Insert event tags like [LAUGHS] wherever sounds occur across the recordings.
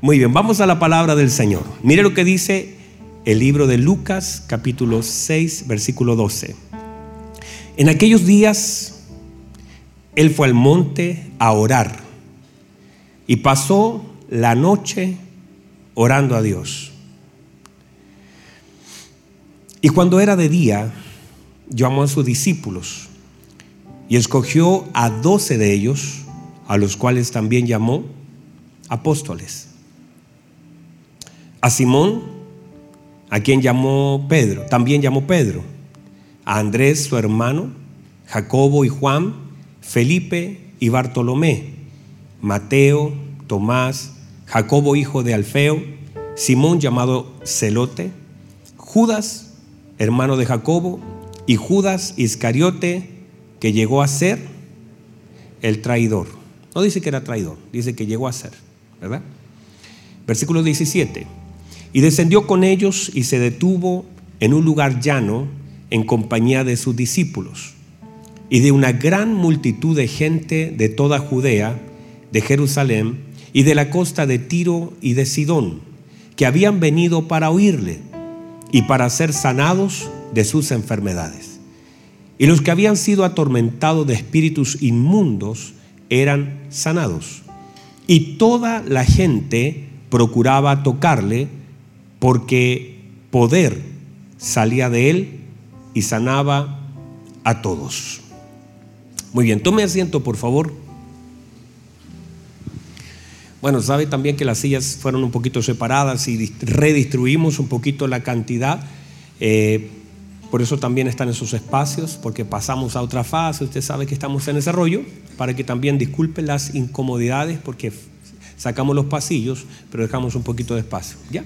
Muy bien, vamos a la palabra del Señor. Mire lo que dice el libro de Lucas capítulo 6 versículo 12. En aquellos días él fue al monte a orar y pasó la noche orando a Dios. Y cuando era de día, llamó a sus discípulos y escogió a doce de ellos, a los cuales también llamó apóstoles. A Simón, a quien llamó Pedro, también llamó Pedro. A Andrés, su hermano, Jacobo y Juan, Felipe y Bartolomé, Mateo, Tomás, Jacobo hijo de Alfeo, Simón llamado Celote, Judas, hermano de Jacobo, y Judas Iscariote, que llegó a ser el traidor. No dice que era traidor, dice que llegó a ser, ¿verdad? Versículo 17. Y descendió con ellos y se detuvo en un lugar llano en compañía de sus discípulos y de una gran multitud de gente de toda Judea, de Jerusalén y de la costa de Tiro y de Sidón, que habían venido para oírle y para ser sanados de sus enfermedades. Y los que habían sido atormentados de espíritus inmundos eran sanados. Y toda la gente procuraba tocarle porque poder salía de él y sanaba a todos. Muy bien, tome asiento por favor. Bueno, sabe también que las sillas fueron un poquito separadas y redistribuimos un poquito la cantidad. Eh, por eso también están esos espacios, porque pasamos a otra fase. Usted sabe que estamos en ese rollo, para que también disculpe las incomodidades, porque sacamos los pasillos, pero dejamos un poquito de espacio. ¿Ya?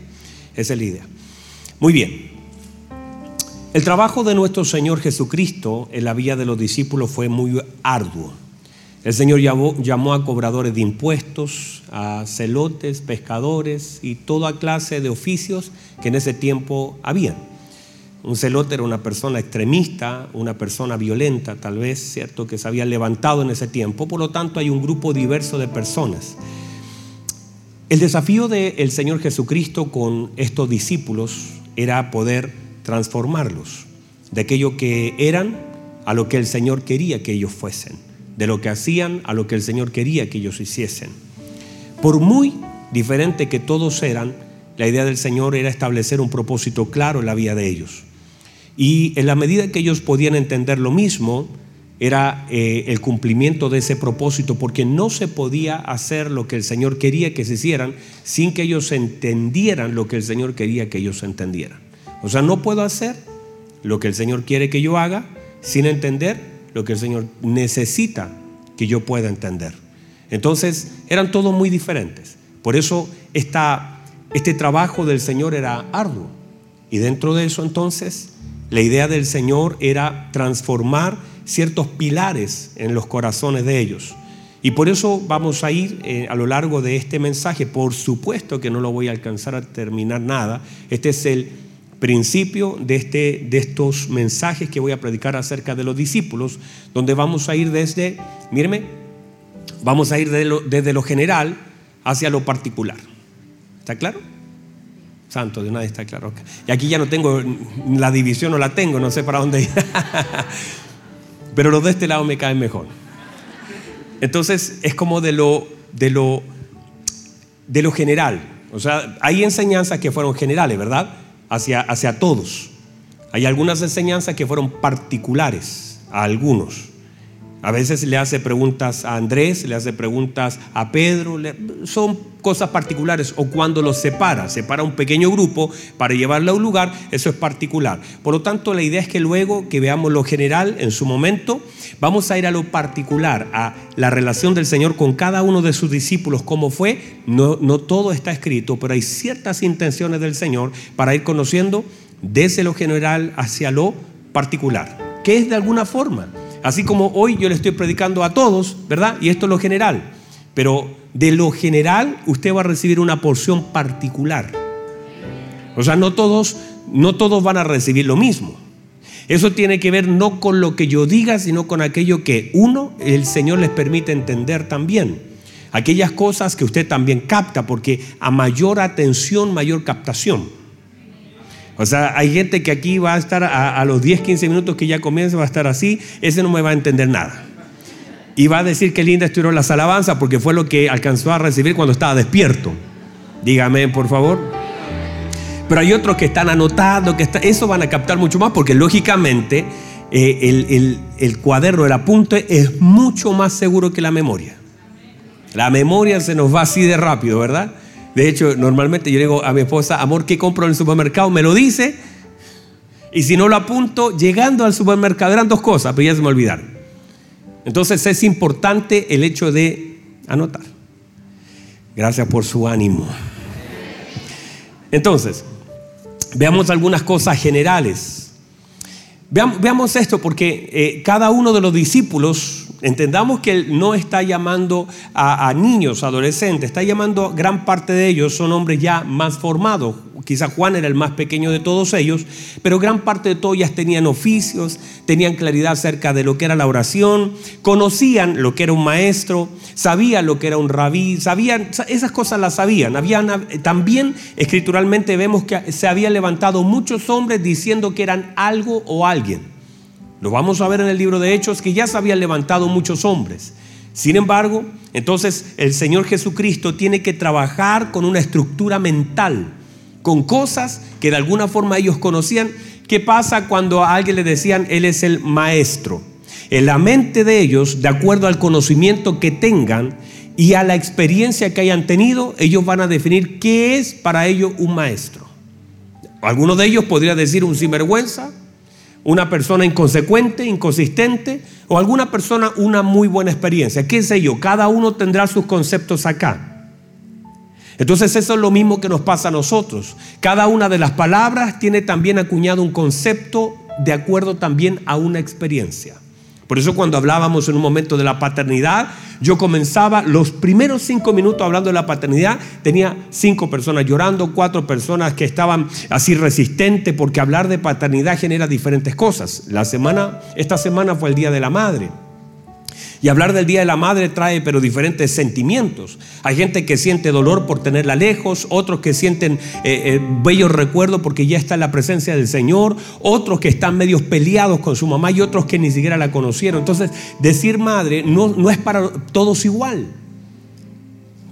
Esa es la idea. Muy bien. El trabajo de nuestro Señor Jesucristo en la vida de los discípulos fue muy arduo. El Señor llamó, a cobradores de impuestos, a celotes, pescadores y toda clase de oficios que en ese tiempo había. Un celote era una persona extremista, una persona violenta, tal vez, ¿cierto?, que se había levantado en ese tiempo. Por lo tanto, hay un grupo diverso de personas. El desafío del Señor Jesucristo con estos discípulos era poder transformarlos de aquello que eran a lo que el Señor quería que ellos fuesen de lo que hacían a lo que el Señor quería que ellos hiciesen. Por muy diferente que todos eran, la idea del Señor era establecer un propósito claro en la vida de ellos. Y en la medida que ellos podían entender lo mismo, era eh, el cumplimiento de ese propósito, porque no se podía hacer lo que el Señor quería que se hicieran sin que ellos entendieran lo que el Señor quería que ellos entendieran. O sea, no puedo hacer lo que el Señor quiere que yo haga sin entender lo que el Señor necesita que yo pueda entender. Entonces, eran todos muy diferentes. Por eso este trabajo del Señor era arduo. Y dentro de eso entonces, la idea del Señor era transformar ciertos pilares en los corazones de ellos. Y por eso vamos a ir eh, a lo largo de este mensaje. Por supuesto que no lo voy a alcanzar a terminar nada. Este es el principio de, este, de estos mensajes que voy a predicar acerca de los discípulos, donde vamos a ir desde, míreme, vamos a ir desde lo general hacia lo particular. ¿Está claro? Santo, de vez está claro. Y aquí ya no tengo la división, no la tengo, no sé para dónde ir. [LAUGHS] Pero los de este lado me caen mejor. Entonces es como de lo, de lo, de lo general. O sea, hay enseñanzas que fueron generales, ¿verdad? hacia, todos. Hay algunas enseñanzas que fueron particulares a algunos. A veces le hace preguntas a Andrés, le hace preguntas a Pedro, son cosas particulares. O cuando los separa, separa un pequeño grupo para llevarlo a un lugar, eso es particular. Por lo tanto, la idea es que luego que veamos lo general en su momento, vamos a ir a lo particular, a la relación del Señor con cada uno de sus discípulos, cómo fue. No, no todo está escrito, pero hay ciertas intenciones del Señor para ir conociendo desde lo general hacia lo particular, que es de alguna forma Así como hoy yo le estoy predicando a todos, ¿verdad? Y esto es lo general. Pero de lo general usted va a recibir una porción particular. O sea, no todos, no todos van a recibir lo mismo. Eso tiene que ver no con lo que yo diga, sino con aquello que uno, el Señor les permite entender también. aquellas cosas que usted también capta, porque a mayor atención, mayor captación. O sea, hay gente que aquí va a estar a, los 10, 15 minutos que ya comienza, va a estar así, ese no me va a entender nada. Y va a decir que linda estuvieron las alabanzas porque fue lo que alcanzó a recibir cuando estaba despierto. Dígame, por favor. Pero hay otros que están anotando, que eso van a captar mucho más porque lógicamente eh, el, el cuaderno, el apunte es mucho más seguro que la memoria. La memoria se nos va así de rápido, ¿verdad? De hecho, normalmente yo digo a mi esposa, amor, ¿qué compro en el supermercado? Me lo dice. Y si no lo apunto, llegando al supermercado, eran dos cosas, pero ya se me olvidaron. Entonces es importante el hecho de anotar. Gracias por su ánimo. Entonces, veamos algunas cosas generales. Veamos, esto porque eh, cada uno de los discípulos Entendamos que Él no está llamando a, niños, adolescentes, está llamando, gran parte de ellos son hombres ya más formados. Quizá Juan era el más pequeño de todos ellos, pero gran parte de todos tenían oficios, tenían claridad acerca de lo que era la oración, conocían lo que era un maestro, sabían lo que era un rabí, sabían, esas cosas las sabían. También escrituralmente vemos que se habían levantado muchos hombres diciendo que eran algo o alguien. Lo vamos a ver en el libro de Hechos que ya se habían levantado muchos hombres. Sin embargo, entonces el Señor Jesucristo tiene que trabajar con una estructura mental, con cosas que de alguna forma ellos conocían. ¿Qué pasa cuando a alguien le decían, Él es el maestro? En la mente de ellos, de acuerdo al conocimiento que tengan y a la experiencia que hayan tenido, ellos van a definir qué es para ellos un maestro. Algunos de ellos podría decir un sinvergüenza, una persona inconsecuente, inconsistente o alguna persona una muy buena experiencia. ¿Qué sé yo? Cada uno tendrá sus conceptos acá. Entonces eso es lo mismo que nos pasa a nosotros. Cada una de las palabras tiene también acuñado un concepto de acuerdo también a una experiencia. Por eso cuando hablábamos en un momento de la paternidad, yo comenzaba los primeros cinco minutos hablando de la paternidad, tenía cinco personas llorando, cuatro personas que estaban así resistentes, porque hablar de paternidad genera diferentes cosas. La semana, esta semana fue el Día de la Madre. Y hablar del Día de la Madre trae pero diferentes sentimientos. Hay gente que siente dolor por tenerla lejos, otros que sienten eh, eh, bellos recuerdos porque ya está en la presencia del Señor, otros que están medios peleados con su mamá y otros que ni siquiera la conocieron. Entonces, decir madre no, no es para todos igual.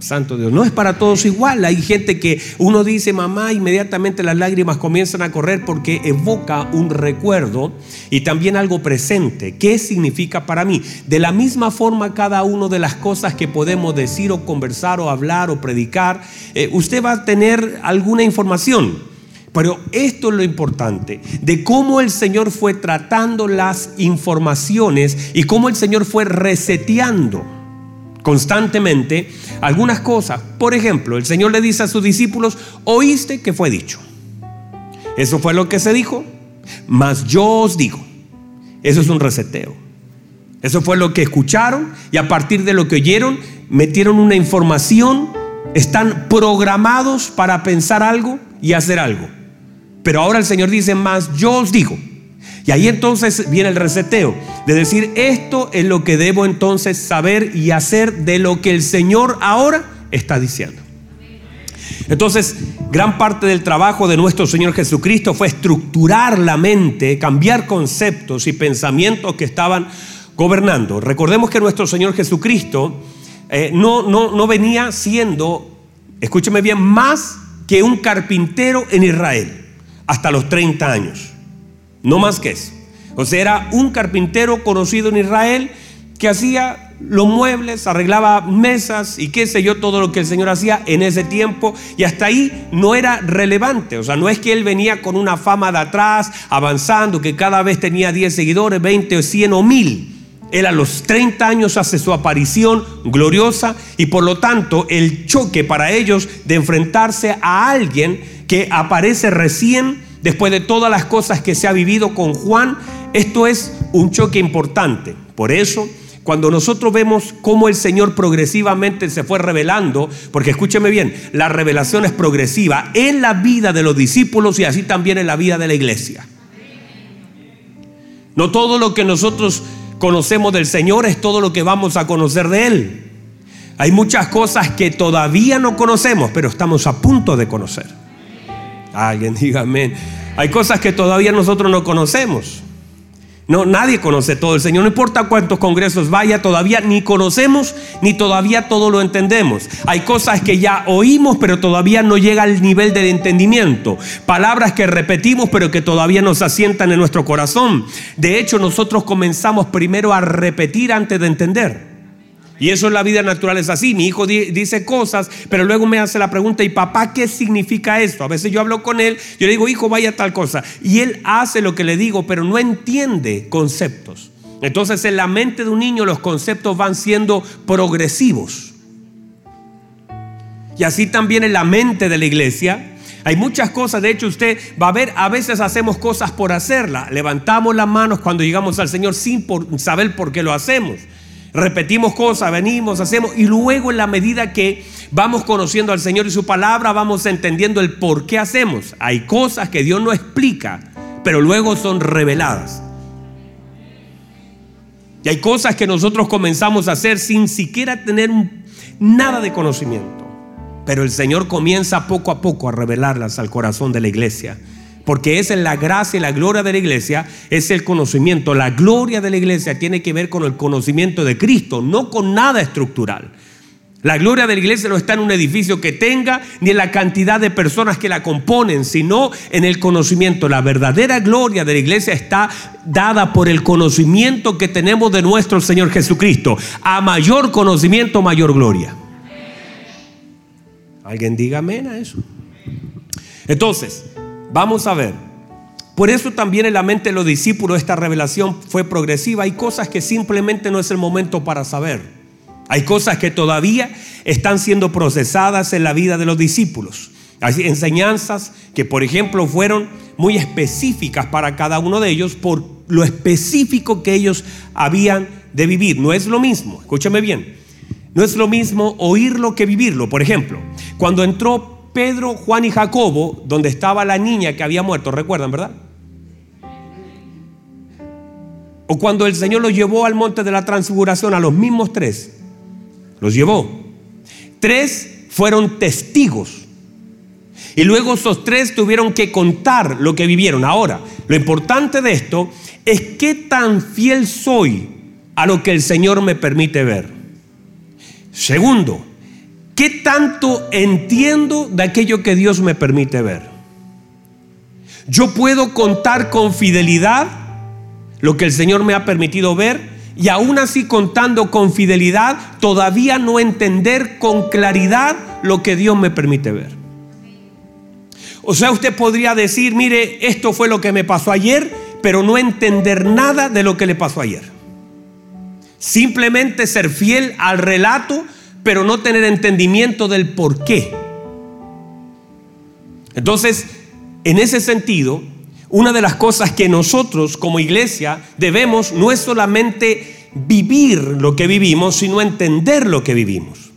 Santo Dios, no es para todos igual. Hay gente que uno dice mamá, inmediatamente las lágrimas comienzan a correr porque evoca un recuerdo y también algo presente. ¿Qué significa para mí? De la misma forma, cada una de las cosas que podemos decir o conversar o hablar o predicar, eh, usted va a tener alguna información. Pero esto es lo importante, de cómo el Señor fue tratando las informaciones y cómo el Señor fue reseteando constantemente algunas cosas. Por ejemplo, el Señor le dice a sus discípulos, oíste que fue dicho. Eso fue lo que se dijo, mas yo os digo. Eso es un reseteo. Eso fue lo que escucharon y a partir de lo que oyeron metieron una información, están programados para pensar algo y hacer algo. Pero ahora el Señor dice, más yo os digo. Y ahí entonces viene el reseteo, de decir, esto es lo que debo entonces saber y hacer de lo que el Señor ahora está diciendo. Entonces, gran parte del trabajo de nuestro Señor Jesucristo fue estructurar la mente, cambiar conceptos y pensamientos que estaban gobernando. Recordemos que nuestro Señor Jesucristo eh, no, no, no venía siendo, escúcheme bien, más que un carpintero en Israel hasta los 30 años. No más que eso. O sea, era un carpintero conocido en Israel que hacía los muebles, arreglaba mesas y qué sé yo, todo lo que el Señor hacía en ese tiempo. Y hasta ahí no era relevante. O sea, no es que él venía con una fama de atrás, avanzando, que cada vez tenía 10 seguidores, 20 o 100 o 1000. Él a los 30 años hace su aparición gloriosa y por lo tanto el choque para ellos de enfrentarse a alguien que aparece recién después de todas las cosas que se ha vivido con Juan, esto es un choque importante. Por eso, cuando nosotros vemos cómo el Señor progresivamente se fue revelando, porque escúcheme bien, la revelación es progresiva en la vida de los discípulos y así también en la vida de la iglesia. No todo lo que nosotros conocemos del Señor es todo lo que vamos a conocer de Él. Hay muchas cosas que todavía no conocemos, pero estamos a punto de conocer. Alguien diga. Hay cosas que todavía nosotros no conocemos. No, nadie conoce todo. El Señor no importa cuántos congresos vaya, todavía ni conocemos ni todavía todo lo entendemos. Hay cosas que ya oímos, pero todavía no llega al nivel del entendimiento. Palabras que repetimos, pero que todavía nos asientan en nuestro corazón. De hecho, nosotros comenzamos primero a repetir antes de entender. Y eso en la vida natural es así. Mi hijo dice cosas, pero luego me hace la pregunta, ¿y papá qué significa esto? A veces yo hablo con él, yo le digo, hijo, vaya tal cosa. Y él hace lo que le digo, pero no entiende conceptos. Entonces en la mente de un niño los conceptos van siendo progresivos. Y así también en la mente de la iglesia. Hay muchas cosas, de hecho usted va a ver, a veces hacemos cosas por hacerla. Levantamos las manos cuando llegamos al Señor sin saber por qué lo hacemos. Repetimos cosas, venimos, hacemos y luego en la medida que vamos conociendo al Señor y su palabra, vamos entendiendo el por qué hacemos. Hay cosas que Dios no explica, pero luego son reveladas. Y hay cosas que nosotros comenzamos a hacer sin siquiera tener nada de conocimiento. Pero el Señor comienza poco a poco a revelarlas al corazón de la iglesia. Porque es la gracia y la gloria de la iglesia, es el conocimiento. La gloria de la iglesia tiene que ver con el conocimiento de Cristo, no con nada estructural. La gloria de la iglesia no está en un edificio que tenga, ni en la cantidad de personas que la componen, sino en el conocimiento. La verdadera gloria de la iglesia está dada por el conocimiento que tenemos de nuestro Señor Jesucristo. A mayor conocimiento, mayor gloria. ¿Alguien diga amén a eso? Entonces, Vamos a ver. Por eso también en la mente de los discípulos esta revelación fue progresiva. Hay cosas que simplemente no es el momento para saber. Hay cosas que todavía están siendo procesadas en la vida de los discípulos. Hay enseñanzas que, por ejemplo, fueron muy específicas para cada uno de ellos por lo específico que ellos habían de vivir. No es lo mismo, escúchame bien, no es lo mismo oírlo que vivirlo. Por ejemplo, cuando entró Pedro, Juan y Jacobo, donde estaba la niña que había muerto, recuerdan, ¿verdad? O cuando el Señor los llevó al monte de la transfiguración a los mismos tres, los llevó. Tres fueron testigos. Y luego esos tres tuvieron que contar lo que vivieron. Ahora, lo importante de esto es qué tan fiel soy a lo que el Señor me permite ver. Segundo, ¿Qué tanto entiendo de aquello que Dios me permite ver? Yo puedo contar con fidelidad lo que el Señor me ha permitido ver y aún así contando con fidelidad todavía no entender con claridad lo que Dios me permite ver. O sea, usted podría decir, mire, esto fue lo que me pasó ayer, pero no entender nada de lo que le pasó ayer. Simplemente ser fiel al relato pero no tener entendimiento del por qué. Entonces, en ese sentido, una de las cosas que nosotros como iglesia debemos no es solamente vivir lo que vivimos, sino entender lo que vivimos.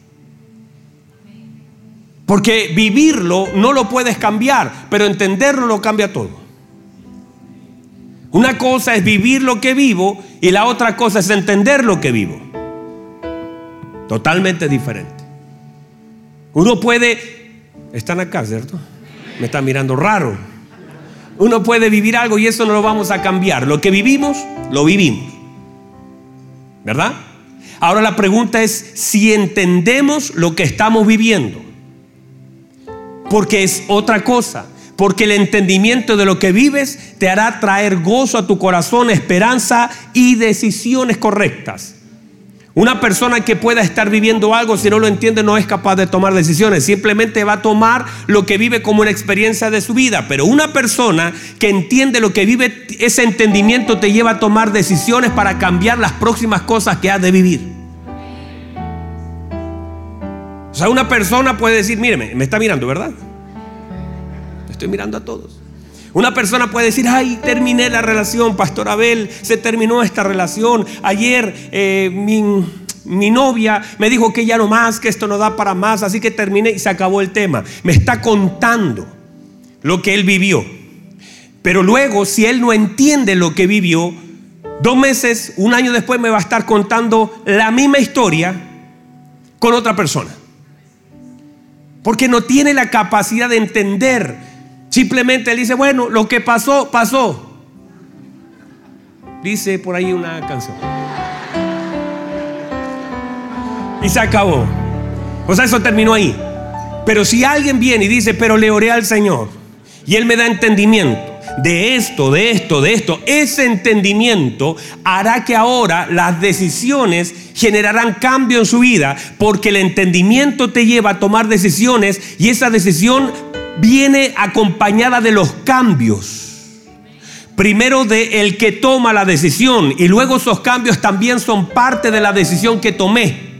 Porque vivirlo no lo puedes cambiar, pero entenderlo lo cambia todo. Una cosa es vivir lo que vivo y la otra cosa es entender lo que vivo. Totalmente diferente. Uno puede, están acá, ¿cierto? Me están mirando raro. Uno puede vivir algo y eso no lo vamos a cambiar. Lo que vivimos, lo vivimos. ¿Verdad? Ahora la pregunta es si entendemos lo que estamos viviendo. Porque es otra cosa. Porque el entendimiento de lo que vives te hará traer gozo a tu corazón, esperanza y decisiones correctas. Una persona que pueda estar viviendo algo, si no lo entiende, no es capaz de tomar decisiones. Simplemente va a tomar lo que vive como una experiencia de su vida. Pero una persona que entiende lo que vive, ese entendimiento te lleva a tomar decisiones para cambiar las próximas cosas que ha de vivir. O sea, una persona puede decir, míreme, me está mirando, ¿verdad? Estoy mirando a todos. Una persona puede decir, ay, terminé la relación, Pastor Abel, se terminó esta relación. Ayer eh, mi, novia me dijo que ya no más, que esto no da para más, así que terminé y se acabó el tema. Me está contando lo que él vivió. Pero luego, si él no entiende lo que vivió, dos meses, un año después me va a estar contando la misma historia con otra persona. Porque no tiene la capacidad de entender. Simplemente él dice, bueno, lo que pasó, pasó. Dice por ahí una canción. Y se acabó. O sea, eso terminó ahí. Pero si alguien viene y dice, pero le oré al Señor y Él me da entendimiento de esto, de esto, de esto, ese entendimiento hará que ahora las decisiones generarán cambio en su vida porque el entendimiento te lleva a tomar decisiones y esa decisión viene acompañada de los cambios. Primero de el que toma la decisión y luego esos cambios también son parte de la decisión que tomé.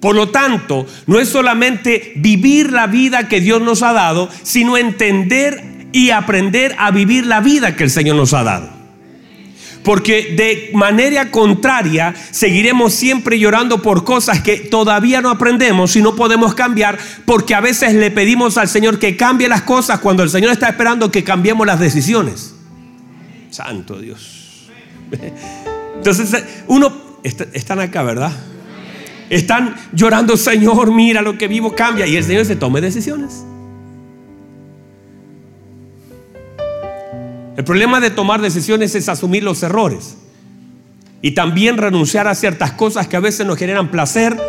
Por lo tanto, no es solamente vivir la vida que Dios nos ha dado, sino entender y aprender a vivir la vida que el Señor nos ha dado. Porque de manera contraria seguiremos siempre llorando por cosas que todavía no aprendemos y no podemos cambiar porque a veces le pedimos al Señor que cambie las cosas cuando el Señor está esperando que cambiemos las decisiones. Santo Dios. Entonces uno, están acá, ¿verdad? Están llorando, Señor, mira lo que vivo, cambia. Y el Señor se tome decisiones. El problema de tomar decisiones es asumir los errores. Y también renunciar a ciertas cosas que a veces nos generan placer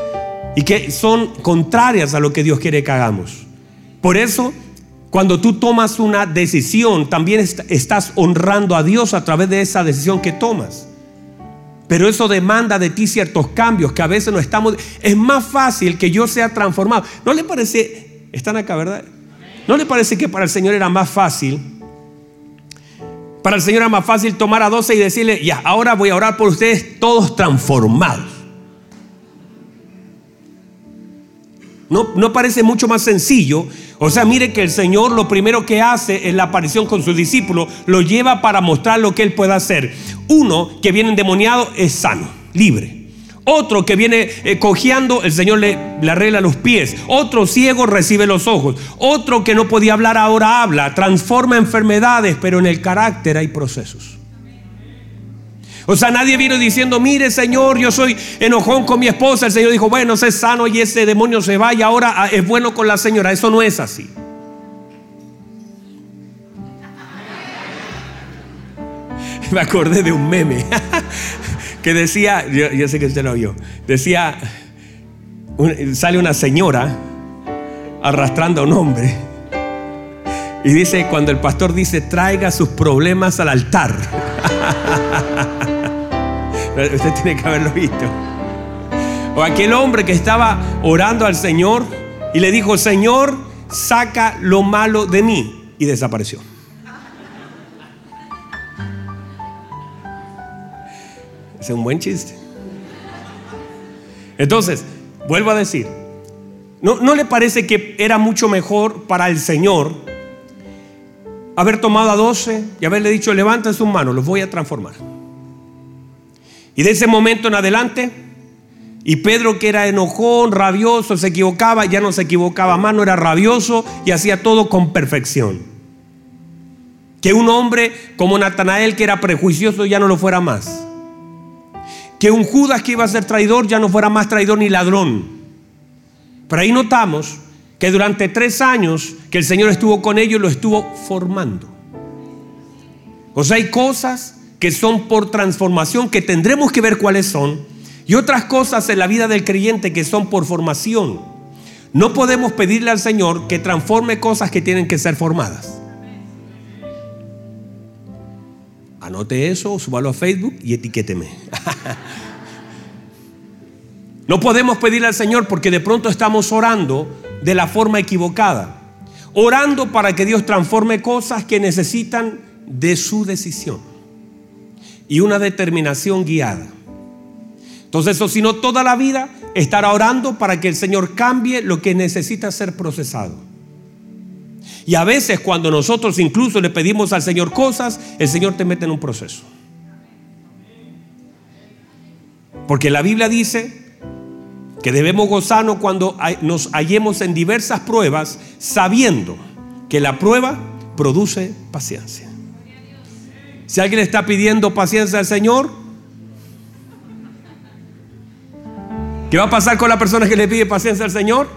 y que son contrarias a lo que Dios quiere que hagamos. Por eso, cuando tú tomas una decisión, también estás honrando a Dios a través de esa decisión que tomas. Pero eso demanda de ti ciertos cambios que a veces no estamos... Es más fácil que yo sea transformado. ¿No le parece... Están acá, ¿verdad? ¿No le parece que para el Señor era más fácil? Para el Señor era más fácil tomar a 12 y decirle, ya, ahora voy a orar por ustedes todos transformados. ¿No, ¿No parece mucho más sencillo? O sea, mire que el Señor lo primero que hace en la aparición con sus discípulos lo lleva para mostrar lo que Él puede hacer. Uno que viene endemoniado es sano, libre. Otro que viene eh, cojeando, el Señor le, le, arregla los pies. Otro ciego recibe los ojos. Otro que no podía hablar ahora habla. Transforma enfermedades, pero en el carácter hay procesos. O sea, nadie vino diciendo, mire Señor, yo soy enojón con mi esposa. El Señor dijo, bueno, sé sano y ese demonio se va y ahora ah, es bueno con la señora. Eso no es así. [LAUGHS] Me acordé de un meme [LAUGHS] que decía, yo, sé que usted lo vio, decía, sale una señora arrastrando a un hombre y dice, cuando el pastor dice, traiga sus problemas al altar. [LAUGHS] Usted tiene que haberlo visto. O aquel hombre que estaba orando al Señor y le dijo, Señor, saca lo malo de mí. Y desapareció. Un buen chiste. Entonces, vuelvo a decir, ¿no, ¿no le parece que era mucho mejor para el Señor haber tomado a 12 y haberle dicho, levanten sus manos, los voy a transformar? Y de ese momento en adelante, y Pedro que era enojón, rabioso, se equivocaba, ya no se equivocaba más, no era rabioso y hacía todo con perfección. Que un hombre como Natanael que era prejuicioso ya no lo fuera más. Que un Judas que iba a ser traidor ya no fuera más traidor ni ladrón. Pero ahí notamos que durante tres años que el Señor estuvo con ellos, lo estuvo formando. O sea, hay cosas que son por transformación, que tendremos que ver cuáles son, y otras cosas en la vida del creyente que son por formación. No podemos pedirle al Señor que transforme cosas que tienen que ser formadas. Anote eso, súbalo a Facebook y etiquéteme. no podemos pedirle al Señor porque de pronto estamos orando de la forma equivocada. Orando para que Dios transforme cosas que necesitan de su decisión y una determinación guiada. Entonces, eso sino toda la vida estará orando para que el Señor cambie lo que necesita ser procesado. Y a veces cuando nosotros incluso le pedimos al Señor cosas, el Señor te mete en un proceso. Porque la Biblia dice que debemos gozarnos cuando nos hallemos en diversas pruebas, sabiendo que la prueba produce paciencia. Si alguien está pidiendo paciencia al Señor, ¿Qué va a pasar con la persona que le pide paciencia al Señor?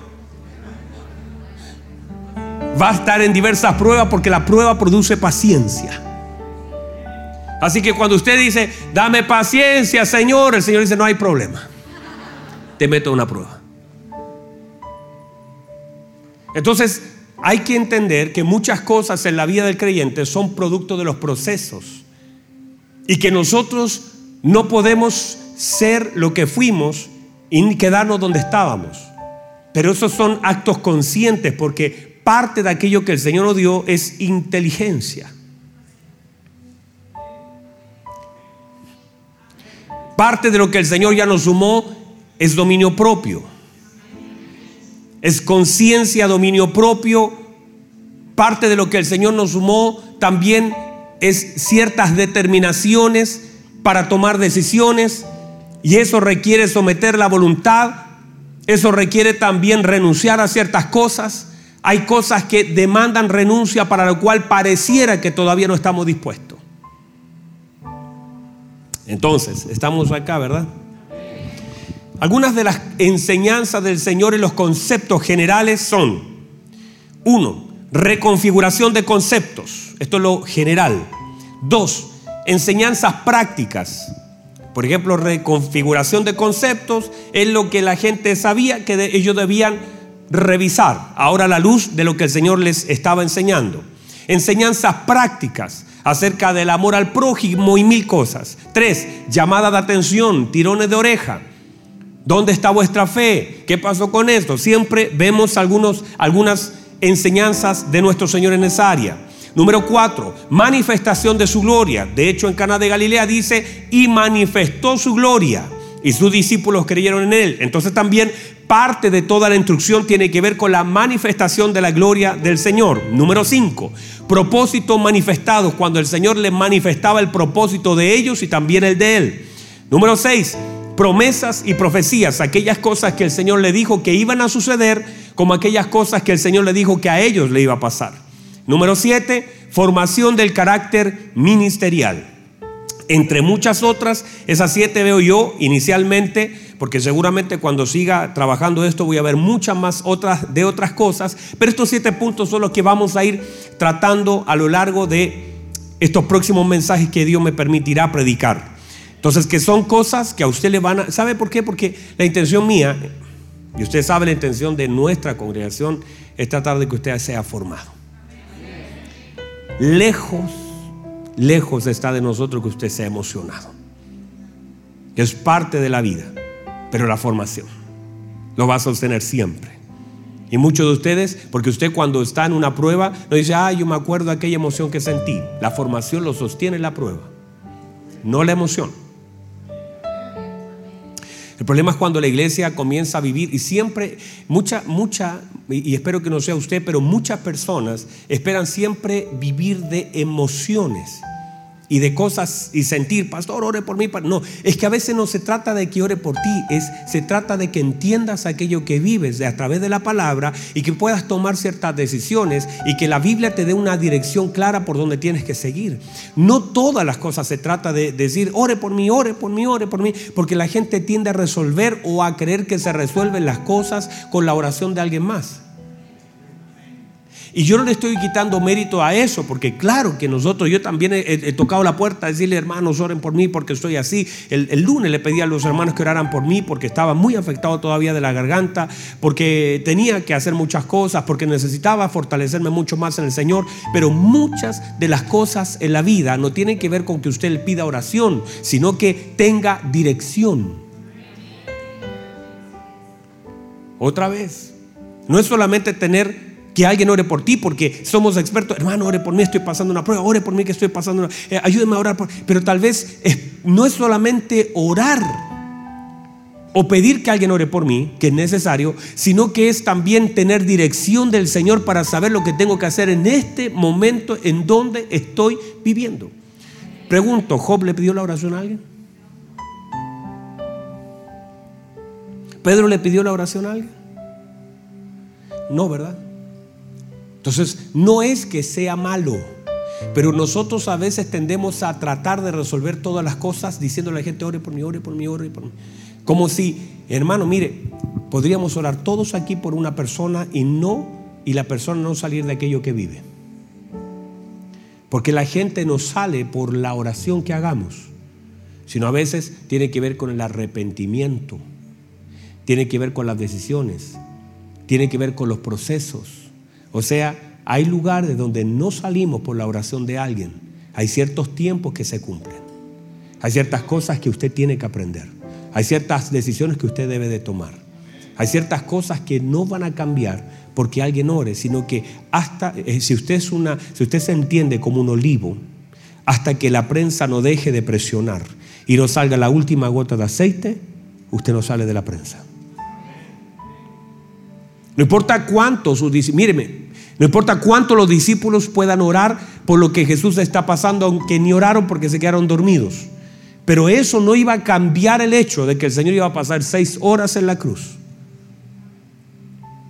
Va a estar en diversas pruebas porque la prueba produce paciencia. Así que cuando usted dice, dame paciencia, Señor, el Señor dice, no hay problema. Te meto una prueba. Entonces, hay que entender que muchas cosas en la vida del creyente son producto de los procesos y que nosotros no podemos ser lo que fuimos y quedarnos donde estábamos. Pero esos son actos conscientes porque parte de aquello que el Señor nos dio es inteligencia. Parte de lo que el Señor ya nos sumó es dominio propio. Es conciencia, dominio propio. Parte de lo que el Señor nos sumó también es ciertas determinaciones para tomar decisiones y eso requiere someter la voluntad, eso requiere también renunciar a ciertas cosas. Hay cosas que demandan renuncia para lo cual pareciera que todavía no estamos dispuestos. Entonces, estamos acá, ¿verdad? Algunas de las enseñanzas del Señor en los conceptos generales son, uno, reconfiguración de conceptos. Esto es lo general. Dos, enseñanzas prácticas. Por ejemplo, reconfiguración de conceptos es lo que la gente sabía que ellos debían revisar, ahora la luz de lo que el Señor les estaba enseñando. Enseñanzas prácticas acerca del amor al prójimo y mil cosas. Tres, llamada de atención, tirones de oreja. ¿Dónde está vuestra fe? ¿Qué pasó con esto? Siempre vemos algunos, algunas enseñanzas de nuestro Señor en esa área. Número cuatro, manifestación de su gloria. De hecho, en Cana de Galilea dice, y manifestó su gloria. Y sus discípulos creyeron en él. Entonces también parte de toda la instrucción tiene que ver con la manifestación de la gloria del Señor. Número cinco, propósitos manifestados cuando el Señor les manifestaba el propósito de ellos y también el de él. Número seis, promesas y profecías, aquellas cosas que el Señor le dijo que iban a suceder, como aquellas cosas que el Señor le dijo que a ellos le iba a pasar. Número siete, formación del carácter ministerial. Entre muchas otras, esas siete veo yo inicialmente, porque seguramente cuando siga trabajando esto voy a ver muchas más otras de otras cosas, pero estos siete puntos son los que vamos a ir tratando a lo largo de estos próximos mensajes que Dios me permitirá predicar. Entonces, que son cosas que a usted le van a... ¿Sabe por qué? Porque la intención mía, y usted sabe la intención de nuestra congregación, es tratar de que usted sea formado. Lejos, lejos está de nosotros que usted sea emocionado. Es parte de la vida, pero la formación lo va a sostener siempre. Y muchos de ustedes, porque usted cuando está en una prueba, no dice, ah, yo me acuerdo de aquella emoción que sentí. La formación lo sostiene la prueba, no la emoción. El problema es cuando la iglesia comienza a vivir y siempre, mucha, mucha, y espero que no sea usted, pero muchas personas esperan siempre vivir de emociones y de cosas y sentir, pastor, ore por mí. No, es que a veces no se trata de que ore por ti, es, se trata de que entiendas aquello que vives a través de la palabra y que puedas tomar ciertas decisiones y que la Biblia te dé una dirección clara por donde tienes que seguir. No todas las cosas se trata de decir, ore por mí, ore por mí, ore por mí, porque la gente tiende a resolver o a creer que se resuelven las cosas con la oración de alguien más. Y yo no le estoy quitando mérito a eso, porque claro que nosotros, yo también he, tocado la puerta a decirle, hermanos, oren por mí porque estoy así. El, el, lunes le pedí a los hermanos que oraran por mí porque estaba muy afectado todavía de la garganta, porque tenía que hacer muchas cosas, porque necesitaba fortalecerme mucho más en el Señor. Pero muchas de las cosas en la vida no tienen que ver con que usted le pida oración, sino que tenga dirección. Otra vez, no es solamente tener que alguien ore por ti porque somos expertos. Hermano, ore por mí, estoy pasando una prueba. Ore por mí que estoy pasando una... Eh, ayúdeme a orar. Por... Pero tal vez no es solamente orar o pedir que alguien ore por mí, que es necesario, sino que es también tener dirección del Señor para saber lo que tengo que hacer en este momento en donde estoy viviendo. Pregunto, ¿Job le pidió la oración a alguien? ¿Pedro le pidió la oración a alguien? No, ¿verdad? Entonces, no es que sea malo, pero nosotros a veces tendemos a tratar de resolver todas las cosas diciéndole a la gente, ore por mí, ore por mí, ore por mí. Como si Hermano, mire, podríamos orar todos aquí por una persona y no, y la persona no salir de aquello que vive. Porque la gente no sale por la oración que hagamos, sino a veces tiene que ver con el arrepentimiento, tiene que ver con las decisiones, tiene que ver con los procesos. O sea, hay lugares donde no salimos por la oración de alguien. Hay ciertos tiempos que se cumplen. Hay ciertas cosas que usted tiene que aprender. Hay ciertas decisiones que usted debe de tomar. Hay ciertas cosas que no van a cambiar porque alguien ore, sino que hasta, eh, si usted, es una, si usted se entiende como un olivo, hasta que la prensa no deje de presionar y no salga la última gota de aceite, usted no sale de la prensa. No importa cuánto sus míreme, no importa cuánto los discípulos puedan orar por lo que Jesús está pasando, aunque ni oraron porque se quedaron dormidos. Pero eso no iba a cambiar el hecho de que el Señor iba a pasar seis horas en la cruz.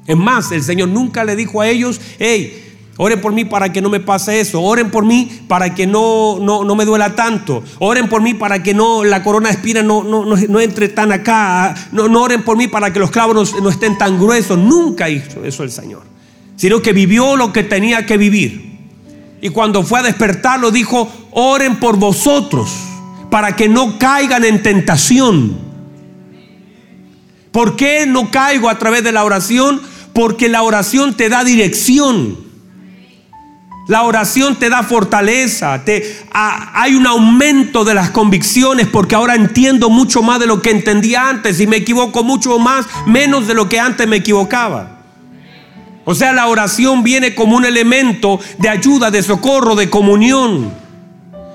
Es más, el Señor nunca le dijo a ellos, hey, oren por mí para que no me pase eso, oren por mí para que no, no, me duela tanto, oren por mí para que no la corona de espinas no, no, entre tan acá, no, no oren por mí para que los clavos no estén tan gruesos. Nunca hizo eso el Señor, sino que vivió lo que tenía que vivir. Y cuando fue a despertar, lo dijo, oren por vosotros para que no caigan en tentación. ¿Por qué no caigo a través de la oración? Porque la oración te da dirección. La oración te da fortaleza, te, hay un aumento de las convicciones porque ahora entiendo mucho más de lo que entendía antes y me equivoco mucho más, menos de lo que antes me equivocaba. O sea, la oración viene como un elemento de ayuda, de socorro, de comunión.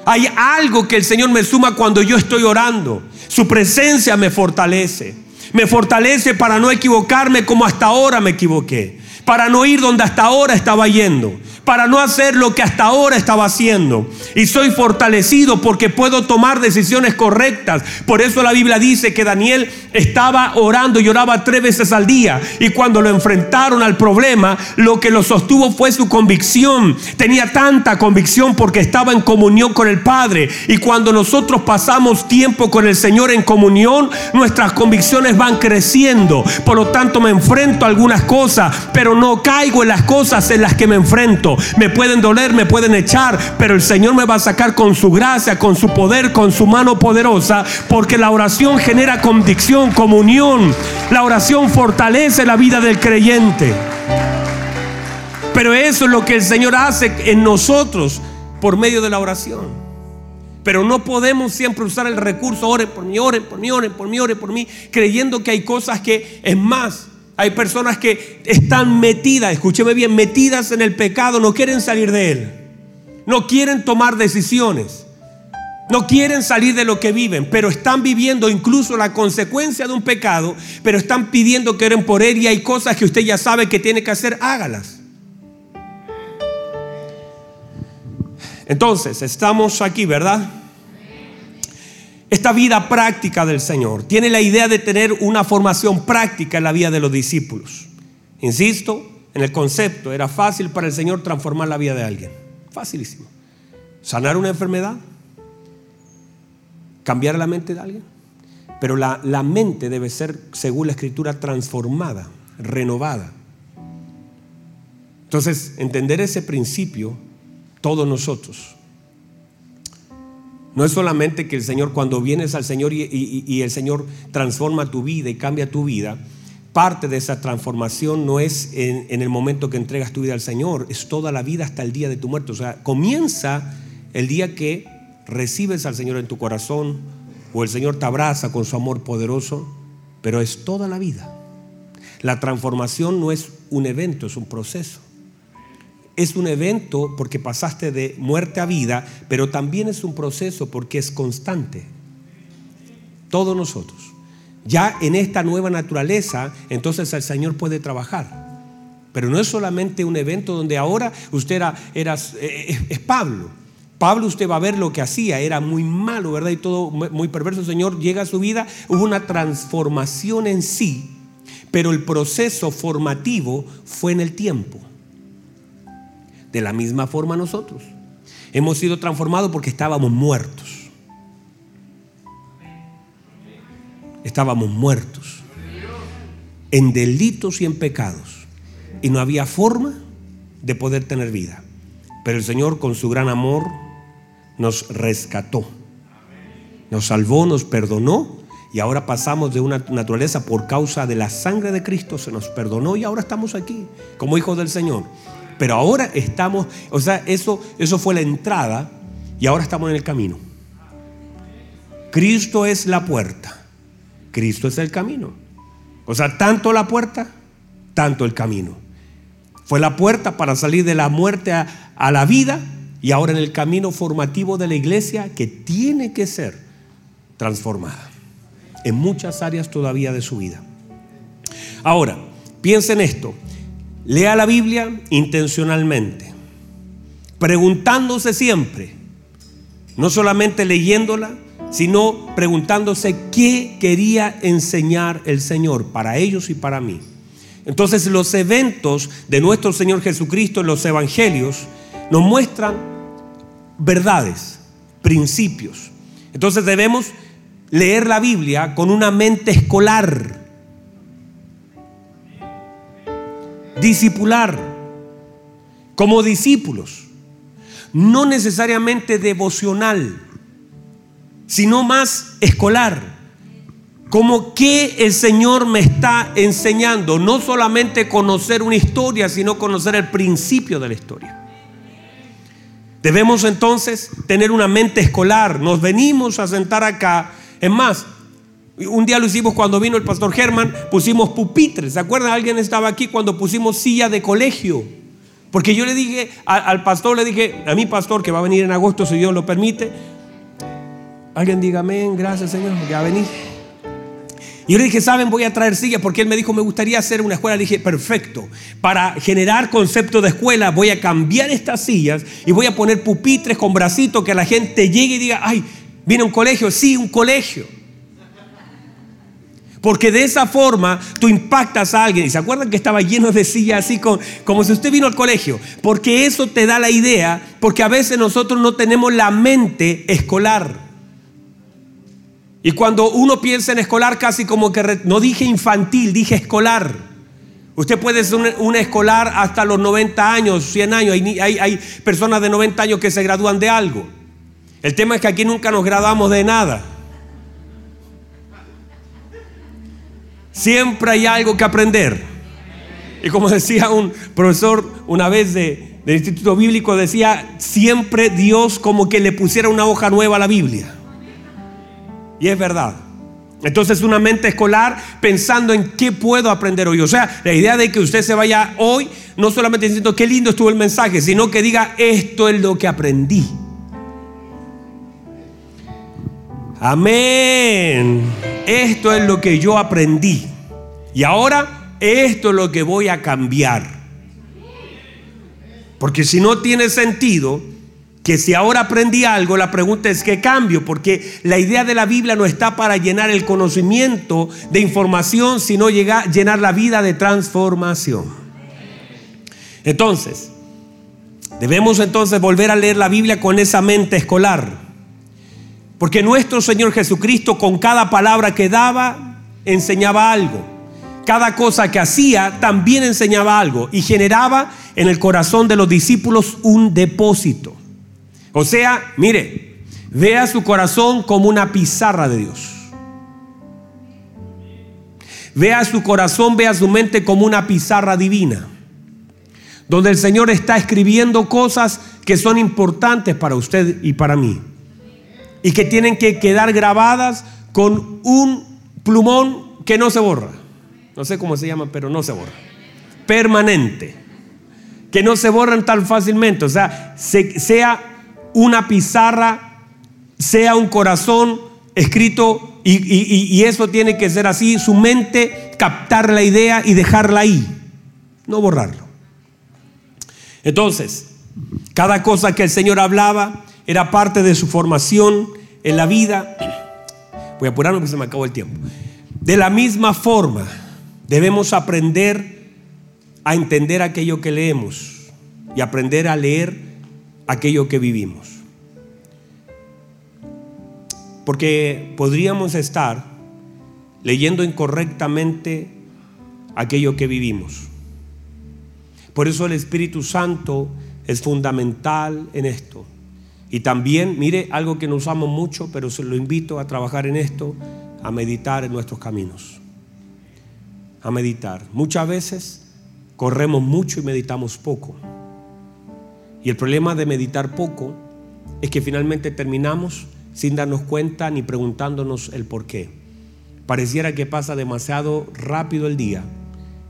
Hay algo que el Señor me suma cuando yo estoy orando. Su presencia me fortalece. Me fortalece para no equivocarme como hasta ahora me equivoqué. Para no ir donde hasta ahora estaba yendo para no hacer lo que hasta ahora estaba haciendo. Y soy fortalecido porque puedo tomar decisiones correctas. Por eso la Biblia dice que Daniel estaba orando y oraba tres veces al día. Y cuando lo enfrentaron al problema, lo que lo sostuvo fue su convicción. Tenía tanta convicción porque estaba en comunión con el Padre. Y cuando nosotros pasamos tiempo con el Señor en comunión, nuestras convicciones van creciendo. Por lo tanto, me enfrento a algunas cosas, pero no caigo en las cosas en las que me enfrento me pueden doler, me pueden echar, pero el Señor me va a sacar con su gracia, con su poder, con su mano poderosa, porque la oración genera convicción, comunión. La oración fortalece la vida del creyente. Pero eso es lo que el Señor hace en nosotros por medio de la oración. Pero no podemos siempre usar el recurso, oren por mí, oren por mí, oren por mí, oren por mí, creyendo que hay cosas que es más. Hay personas que están metidas, escúcheme bien, metidas en el pecado, no quieren salir de él. No quieren tomar decisiones. No quieren salir de lo que viven, pero están viviendo incluso la consecuencia de un pecado, pero están pidiendo que oren por él y hay cosas que usted ya sabe que tiene que hacer, hágalas. Entonces, estamos aquí, ¿verdad? Esta vida práctica del Señor. Tiene la idea de tener una formación práctica en la vida de los discípulos. Insisto, en el concepto, era fácil para el Señor transformar la vida de alguien. Facilísimo. Sanar una enfermedad, cambiar la mente de alguien. Pero la, la mente debe ser, según la escritura, transformada, renovada. Entonces, entender ese principio, todos nosotros, no es solamente que el Señor, cuando vienes al Señor y, el Señor transforma tu vida y cambia tu vida, parte de esa transformación no es en, en, el momento que entregas tu vida al Señor, es toda la vida hasta el día de tu muerte. O sea, comienza el día que recibes al Señor en tu corazón o el Señor te abraza con su amor poderoso, pero es toda la vida. La transformación no es un evento, es un proceso es un evento porque pasaste de muerte a vida, pero también es un proceso porque es constante. Todos nosotros. Ya en esta nueva naturaleza, entonces el Señor puede trabajar. Pero no es solamente un evento donde ahora usted era, era eh, es, Pablo. Pablo usted va a ver lo que hacía, era muy malo, ¿verdad? Y todo muy perverso. El Señor llega a su vida, hubo una transformación en sí, pero el proceso formativo fue en el tiempo. De la misma forma nosotros. Hemos sido transformados porque estábamos muertos. Estábamos muertos. en delitos y en pecados. Y no había forma de poder tener vida. Pero el Señor con su gran amor nos rescató. Nos salvó, nos perdonó y ahora pasamos de una naturaleza por causa de la sangre de Cristo, se nos perdonó y ahora estamos aquí como hijos del Señor. Pero ahora estamos, o sea, eso, eso fue la entrada y ahora estamos en el camino. Cristo es la puerta, Cristo es el camino. O sea, tanto la puerta, tanto el camino. Fue la puerta para salir de la muerte a, a la vida y ahora en el camino formativo de la iglesia que tiene que ser transformada en muchas áreas todavía de su vida. Ahora, piensen esto. Lea la Biblia intencionalmente, preguntándose siempre, no solamente leyéndola, sino preguntándose qué quería enseñar el Señor para ellos y para mí. Entonces los eventos de nuestro Señor Jesucristo en los evangelios nos muestran verdades, principios. Entonces debemos leer la Biblia con una mente escolar, discipular, como discípulos, no necesariamente devocional, sino más escolar. Como que el Señor me está enseñando, no solamente conocer una historia, sino conocer el principio de la historia. Debemos entonces tener una mente escolar. Nos venimos a sentar acá es más, un día lo hicimos cuando vino el pastor Germán, pusimos pupitres. ¿Se acuerdan? Alguien estaba aquí cuando pusimos silla de colegio. Porque yo le dije al pastor, le dije, a mi pastor que va a venir en agosto si Dios lo permite. Alguien diga amén, gracias Señor, ya venir. Y yo le dije, ¿saben? Voy a traer silla porque él me dijo, me gustaría hacer una escuela. Le dije, perfecto. Para generar concepto de escuela, voy a cambiar estas sillas y voy a poner pupitres con bracitos que la gente llegue y diga, ay, ¿Viene un colegio? Sí, un colegio. Porque de esa forma tú impactas a alguien. Y se acuerdan que estaba lleno de sillas así como si usted vino al colegio. Porque eso te da la idea. Porque a veces nosotros no tenemos la mente escolar. Y cuando uno piensa en escolar, casi como que no dije infantil, dije escolar. Usted puede ser un, escolar hasta los 90 años, 100 años. Hay, hay, hay personas de 90 años que se gradúan de algo. El tema es que aquí nunca nos graduamos de nada. Siempre hay algo que aprender. Y como [LAUGHS] decía un profesor una vez de, del Instituto Bíblico, decía, siempre Dios como que le pusiera una hoja nueva a la Biblia. Y es verdad. Entonces una mente escolar pensando en qué puedo aprender hoy. O sea, la idea de que usted se vaya hoy, no solamente diciendo qué lindo estuvo el mensaje, sino que diga, esto es lo que aprendí. Amén. Esto es lo que yo aprendí. Y ahora esto es lo que voy a cambiar. Porque si no tiene sentido que si ahora aprendí algo, la pregunta es qué cambio, porque la idea de la Biblia no está para llenar el conocimiento de información, sino llenar la vida de transformación. Entonces, debemos entonces volver a leer la Biblia con esa mente escolar. Porque nuestro Señor Jesucristo con cada palabra que daba enseñaba algo. Cada cosa que hacía también enseñaba algo y generaba en el corazón de los discípulos un depósito. O sea, mire, vea su corazón como una pizarra de Dios. Vea su corazón, vea su mente como una pizarra divina, donde el Señor está escribiendo cosas que son importantes para usted y para mí y que tienen que quedar grabadas con un plumón que no se borra. No sé cómo se llama, pero no se borra. Permanente. Que no se borran tan fácilmente. O sea, sea una pizarra, sea un corazón escrito y, y eso tiene que ser así. Su mente captar la idea y dejarla ahí. No borrarlo. Entonces, cada cosa que el Señor hablaba, era parte de su formación en la vida. Voy a apurarme porque se me acabó el tiempo. De la misma forma, debemos aprender a entender aquello que leemos y aprender a leer aquello que vivimos. Porque podríamos estar leyendo incorrectamente aquello que vivimos. Por eso el Espíritu Santo es fundamental en esto. Y también, mire, algo que no usamos mucho, pero se lo invito a trabajar en esto, a meditar en nuestros caminos. A meditar. Muchas veces corremos mucho y meditamos poco. Y el problema de meditar poco es que finalmente terminamos sin darnos cuenta ni preguntándonos el por qué. Pareciera que pasa demasiado rápido el día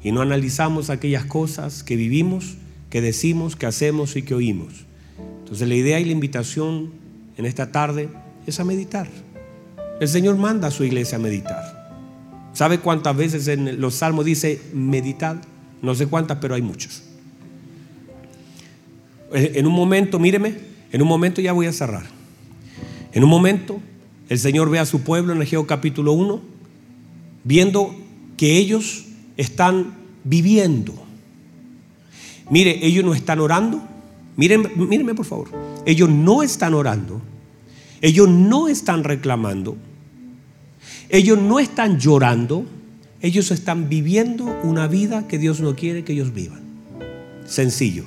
y no analizamos aquellas cosas que vivimos, que decimos, que hacemos y que oímos. Entonces la idea y la invitación en esta tarde es a meditar. El Señor manda a su iglesia a meditar. ¿Sabe cuántas veces en los salmos dice meditad? No sé cuántas, pero hay muchas. En un momento, míreme, en un momento ya voy a cerrar. En un momento, el Señor ve a su pueblo en Egeo capítulo 1, viendo que ellos están viviendo. Mire, ellos no están orando. Miren, mírenme por favor. Ellos no están orando. Ellos no están reclamando. Ellos no están llorando. Ellos están viviendo una vida que Dios no quiere que ellos vivan. Sencillo.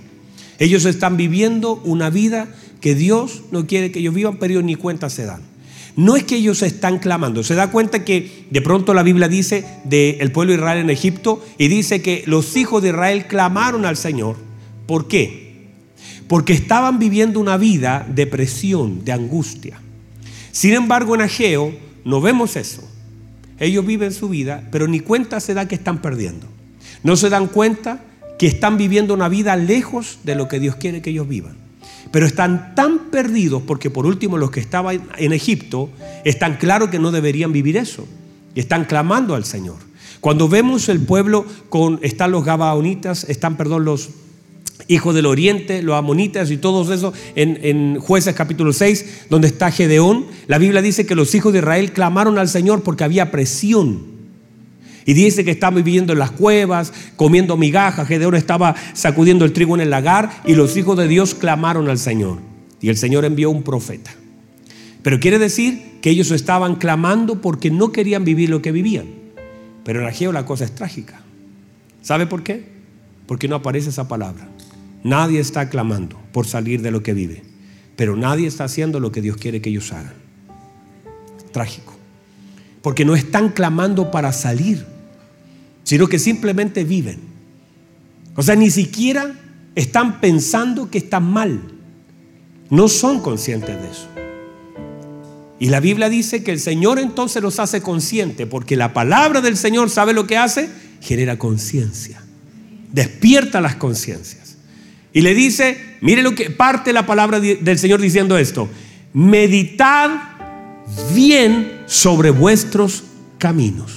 Ellos están viviendo una vida que Dios no quiere que ellos vivan, pero ellos ni cuenta se dan. No es que ellos están clamando. Se da cuenta que de pronto la Biblia dice del pueblo de Israel en Egipto y dice que los hijos de Israel clamaron al Señor. ¿Por qué? Porque estaban viviendo una vida de presión, de angustia. Sin embargo, en Ageo no vemos eso. Ellos viven su vida, pero ni cuenta se da que están perdiendo. No se dan cuenta que están viviendo una vida lejos de lo que Dios quiere que ellos vivan. Pero están tan perdidos porque por último los que estaban en Egipto están claros que no deberían vivir eso. Y están clamando al Señor. Cuando vemos el pueblo con, están los Gabaonitas, están, perdón, los hijos del oriente, los amonitas y todos esos en, en, jueces capítulo 6, donde está Gedeón, la Biblia dice que los hijos de Israel clamaron al Señor porque había presión. Y dice que estaban viviendo en las cuevas, comiendo migajas. Gedeón estaba sacudiendo el trigo en el lagar y los hijos de Dios clamaron al Señor. Y el Señor envió un profeta. Pero quiere decir que ellos estaban clamando porque no querían vivir lo que vivían. Pero en Ageo la cosa es trágica. ¿Sabe por qué? Porque no aparece esa palabra. Nadie está clamando por salir de lo que vive. Pero nadie está haciendo lo que Dios quiere que ellos hagan. Trágico. Porque no están clamando para salir, sino que simplemente viven. O sea, ni siquiera están pensando que están mal. No son conscientes de eso. Y la Biblia dice que el Señor entonces los hace conscientes, porque la palabra del Señor, ¿sabe lo que hace? Genera conciencia. Despierta las conciencias. Y le dice, mire lo que parte la palabra del Señor diciendo esto, meditad bien sobre vuestros caminos.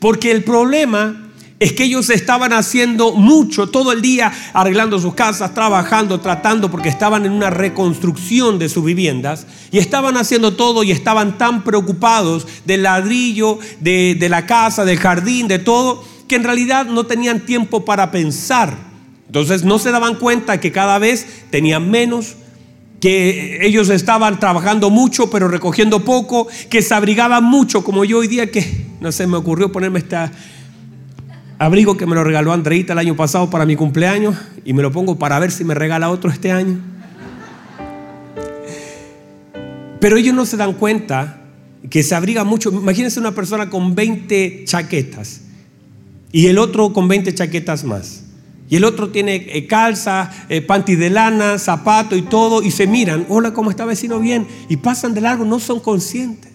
Porque el problema es que ellos estaban haciendo mucho todo el día, arreglando sus casas, trabajando, tratando, porque estaban en una reconstrucción de sus viviendas y estaban haciendo todo y estaban tan preocupados del ladrillo, de, de la casa, del jardín, de todo, que en realidad no tenían tiempo para pensar. Entonces no se daban cuenta que cada vez tenían menos que ellos estaban trabajando mucho pero recogiendo poco, que se abrigaban mucho, como yo hoy día que no sé, me ocurrió ponerme este abrigo que me lo regaló Andreita el año pasado para mi cumpleaños y me lo pongo para ver si me regala otro este año. Pero ellos no se dan cuenta que se abriga mucho. Imagínense una persona con 20 chaquetas y el otro con 20 chaquetas más. Y el otro tiene eh, calza, eh, panty de lana, zapato y todo, y se miran, hola, ¿cómo está vecino? Bien. Y pasan de largo, no son conscientes.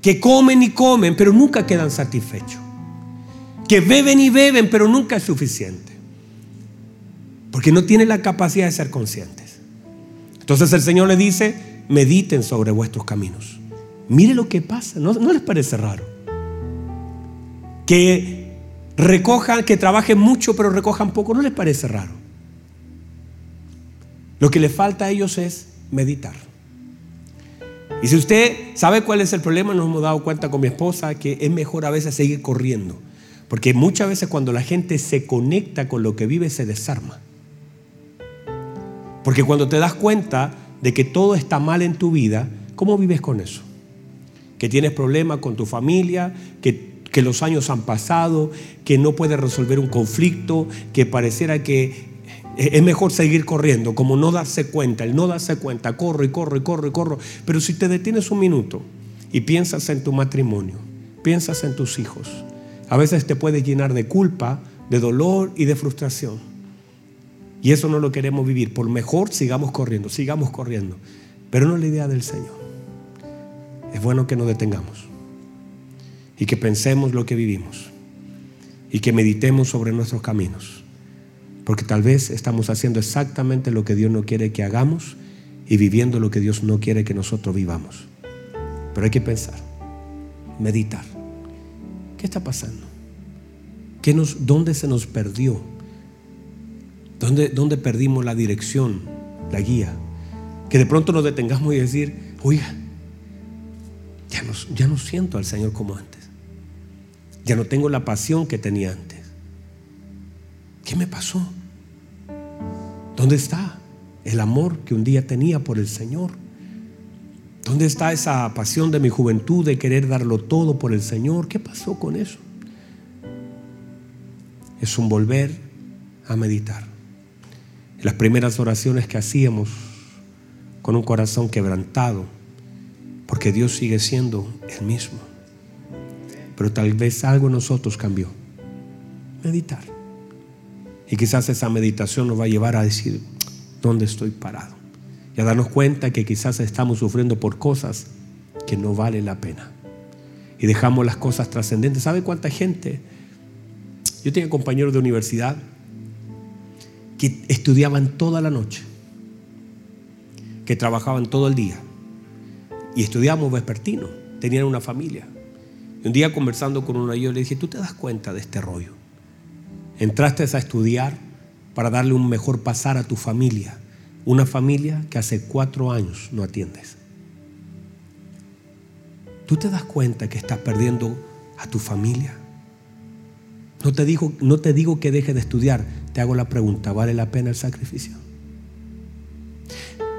Que comen y comen, pero nunca quedan satisfechos. Que beben y beben, pero nunca es suficiente. Porque no tienen la capacidad de ser conscientes. Entonces el Señor le dice, mediten sobre vuestros caminos. Mire lo que pasa, ¿no, no les parece raro? Que recojan, que trabajen mucho pero recojan poco, ¿no les parece raro? Lo que les falta a ellos es meditar. Y si usted sabe cuál es el problema, nos hemos dado cuenta con mi esposa que es mejor a veces seguir corriendo. Porque muchas veces cuando la gente se conecta con lo que vive, se desarma. Porque cuando te das cuenta de que todo está mal en tu vida, ¿cómo vives con eso? que tienes problemas con tu familia, que, que los años han pasado, que no puedes resolver un conflicto, que pareciera que es mejor seguir corriendo, como no darse cuenta, el no darse cuenta, corro y corro y corro y corro. Pero si te detienes un minuto y piensas en tu matrimonio, piensas en tus hijos, a veces te puedes llenar de culpa, de dolor y de frustración. Y eso no lo queremos vivir. Por mejor sigamos corriendo, sigamos corriendo. Pero no es la idea del Señor. Es bueno que nos detengamos y que pensemos lo que vivimos y que meditemos sobre nuestros caminos. Porque tal vez estamos haciendo exactamente lo que Dios no quiere que hagamos y viviendo lo que Dios no quiere que nosotros vivamos. Pero hay que pensar, meditar. ¿Qué está pasando? ¿Qué nos, ¿Dónde se nos perdió? ¿Dónde, ¿Dónde perdimos la dirección, la guía? Que de pronto nos detengamos y decir, oiga, ya no, ya no siento al Señor como antes. Ya no tengo la pasión que tenía antes. ¿Qué me pasó? ¿Dónde está el amor que un día tenía por el Señor? ¿Dónde está esa pasión de mi juventud de querer darlo todo por el Señor? ¿Qué pasó con eso? Es un volver a meditar. las primeras oraciones que hacíamos con un corazón quebrantado, porque Dios sigue siendo el mismo. Pero tal vez algo en nosotros cambió. Meditar. Y quizás esa meditación nos va a llevar a decir, ¿dónde estoy parado? Y a darnos cuenta que quizás estamos sufriendo por cosas que no vale la pena. Y dejamos las cosas trascendentes. ¿Sabe cuánta gente? Yo tenía compañeros de universidad que estudiaban toda la noche que trabajaban todo el día y estudiamos vespertino, tenían una familia. Un día conversando con uno ellos le dije, ¿tú te das cuenta de este rollo? Entraste a estudiar para darle un mejor pasar a tu familia, una familia que hace cuatro años no atiendes. ¿Tú te das cuenta que estás perdiendo a tu familia? No te, digo, no te digo que dejes de estudiar, te hago la pregunta, ¿vale la pena el sacrificio?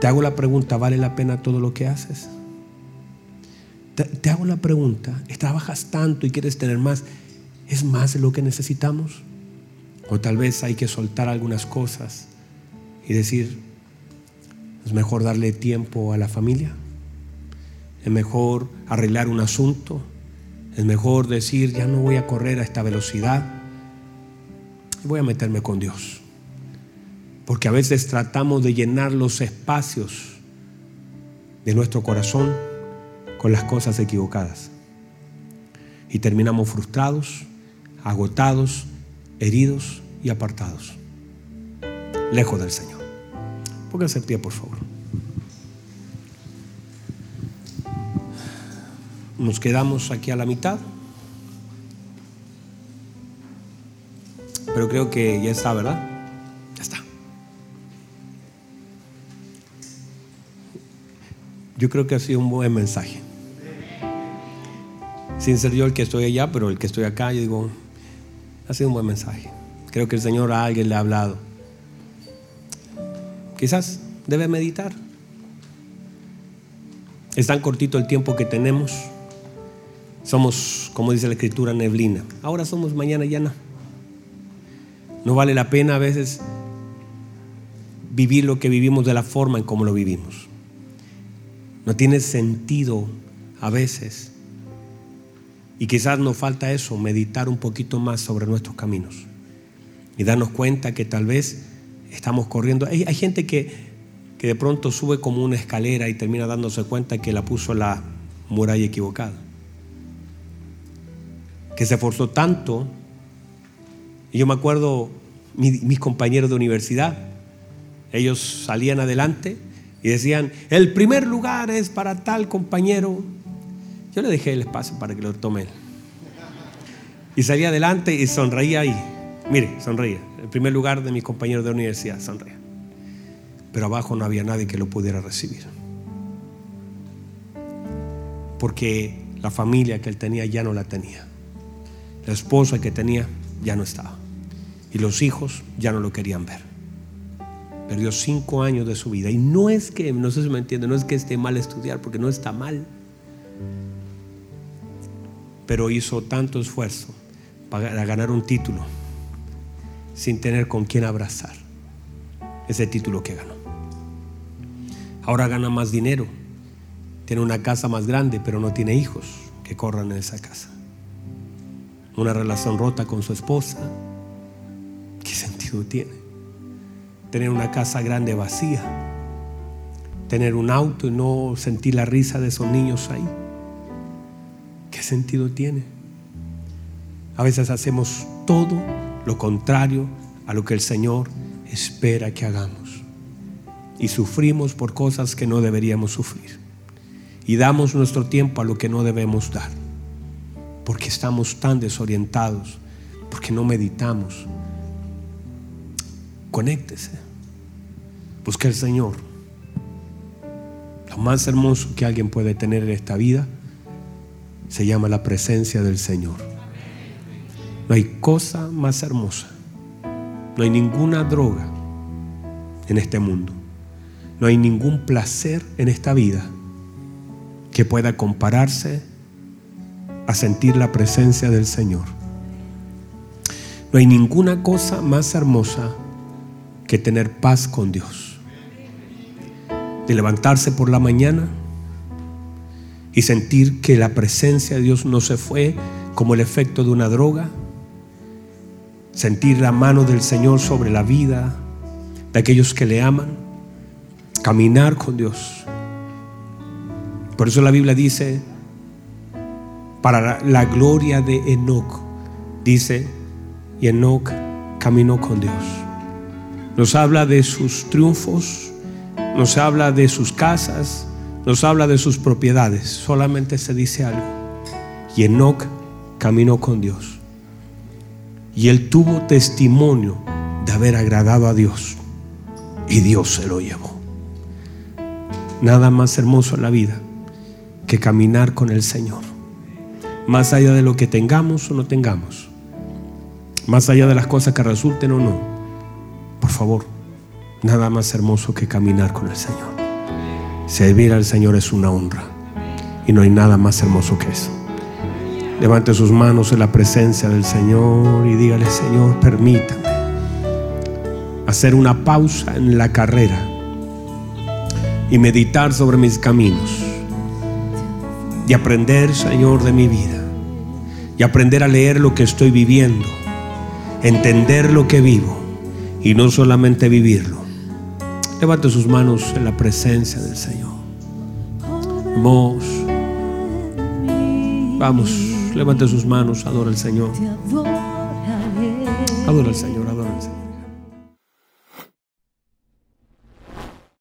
Te hago la pregunta, ¿vale la pena todo lo que haces? Te, hago la pregunta, ¿trabajas tanto y quieres tener más? ¿Es más lo que necesitamos? O tal vez hay que soltar algunas cosas y decir, es mejor darle tiempo a la familia, es mejor arreglar un asunto, es mejor decir, ya no voy a correr a esta velocidad, voy a meterme con Dios. Porque a veces tratamos de llenar los espacios de nuestro corazón con las cosas equivocadas. Y terminamos frustrados, agotados, heridos y apartados. Lejos del Señor. Pónganse en pie, por favor. Nos quedamos aquí a la mitad. Pero creo que ya está, ¿verdad? Yo creo que ha sido un buen mensaje. Sin ser yo el que estoy allá, pero el que estoy acá, yo digo, ha sido un buen mensaje. Creo que el Señor a alguien le ha hablado. Quizás debe meditar. Es tan cortito el tiempo que tenemos. Somos, como dice la escritura, neblina. Ahora somos, mañana ya no. Vale la pena a veces vivir lo que vivimos de la forma en como lo vivimos. No tiene sentido a veces. Y quizás nos falta eso, meditar un poquito más sobre nuestros caminos. Y darnos cuenta que tal vez estamos corriendo. Hay, gente que, que de pronto sube como una escalera y termina dándose cuenta que la puso la muralla equivocada. Que se esforzó tanto. Y yo me acuerdo, mis compañeros de universidad, ellos salían adelante y decían, el primer lugar es para tal compañero. Yo le dejé el espacio para que lo tome Y salía adelante y sonreía ahí. Mire, sonreía. El primer lugar de mis compañeros de universidad, sonreía. Pero abajo no había nadie que lo pudiera recibir. Porque la familia que él tenía ya no la tenía. La esposa que tenía ya no estaba. Y los hijos ya no lo querían ver. Perdió cinco años de su vida. Y no es que, no sé si me entiende, no es que esté mal estudiar, porque no está mal. Pero hizo tanto esfuerzo para ganar un título sin tener con quién abrazar ese título que ganó. Ahora gana más dinero, tiene una casa más grande, pero no tiene hijos que corran en esa casa. Una relación rota con su esposa, ¿qué sentido tiene? Tener una casa grande vacía, tener un auto y no sentir la risa de esos niños ahí. ¿Qué sentido tiene? A veces hacemos todo lo contrario a lo que el Señor espera que hagamos. Y sufrimos por cosas que no deberíamos sufrir. Y damos nuestro tiempo a lo que no debemos dar. Porque estamos tan desorientados, porque no meditamos. Conéctese. Busque al Señor. Lo más hermoso que alguien puede tener en esta vida se llama la presencia del Señor. No hay cosa más hermosa. No hay ninguna droga en este mundo. No hay ningún placer en esta vida que pueda compararse a sentir la presencia del Señor. No hay ninguna cosa más hermosa que tener paz con Dios. De levantarse por la mañana y sentir que la presencia de Dios no se fue como el efecto de una droga. Sentir la mano del Señor sobre la vida de aquellos que le aman. Caminar con Dios. Por eso la Biblia dice, para la gloria de Enoch, dice, y Enoch caminó con Dios. Nos habla de sus triunfos, nos habla de sus casas, nos habla de sus propiedades, solamente se dice algo. Y Enoch caminó con Dios. Y él tuvo testimonio de haber agradado a Dios. Y Dios se lo llevó. Nada más hermoso en la vida que caminar con el Señor. Más allá de lo que tengamos o no tengamos. Más allá de las cosas que resulten o no. Por favor, nada más hermoso que caminar con el Señor. Servir al Señor es una honra. Y no hay nada más hermoso que eso. Levante sus manos en la presencia del Señor y dígale, Señor, permítame hacer una pausa en la carrera y meditar sobre mis caminos. Y aprender, Señor, de mi vida. Y aprender a leer lo que estoy viviendo. Entender lo que vivo. Y no solamente vivirlo Levante sus manos en la presencia del Señor. Vamos. Vamos, levante sus manos, adora al Señor. Adora al Señor.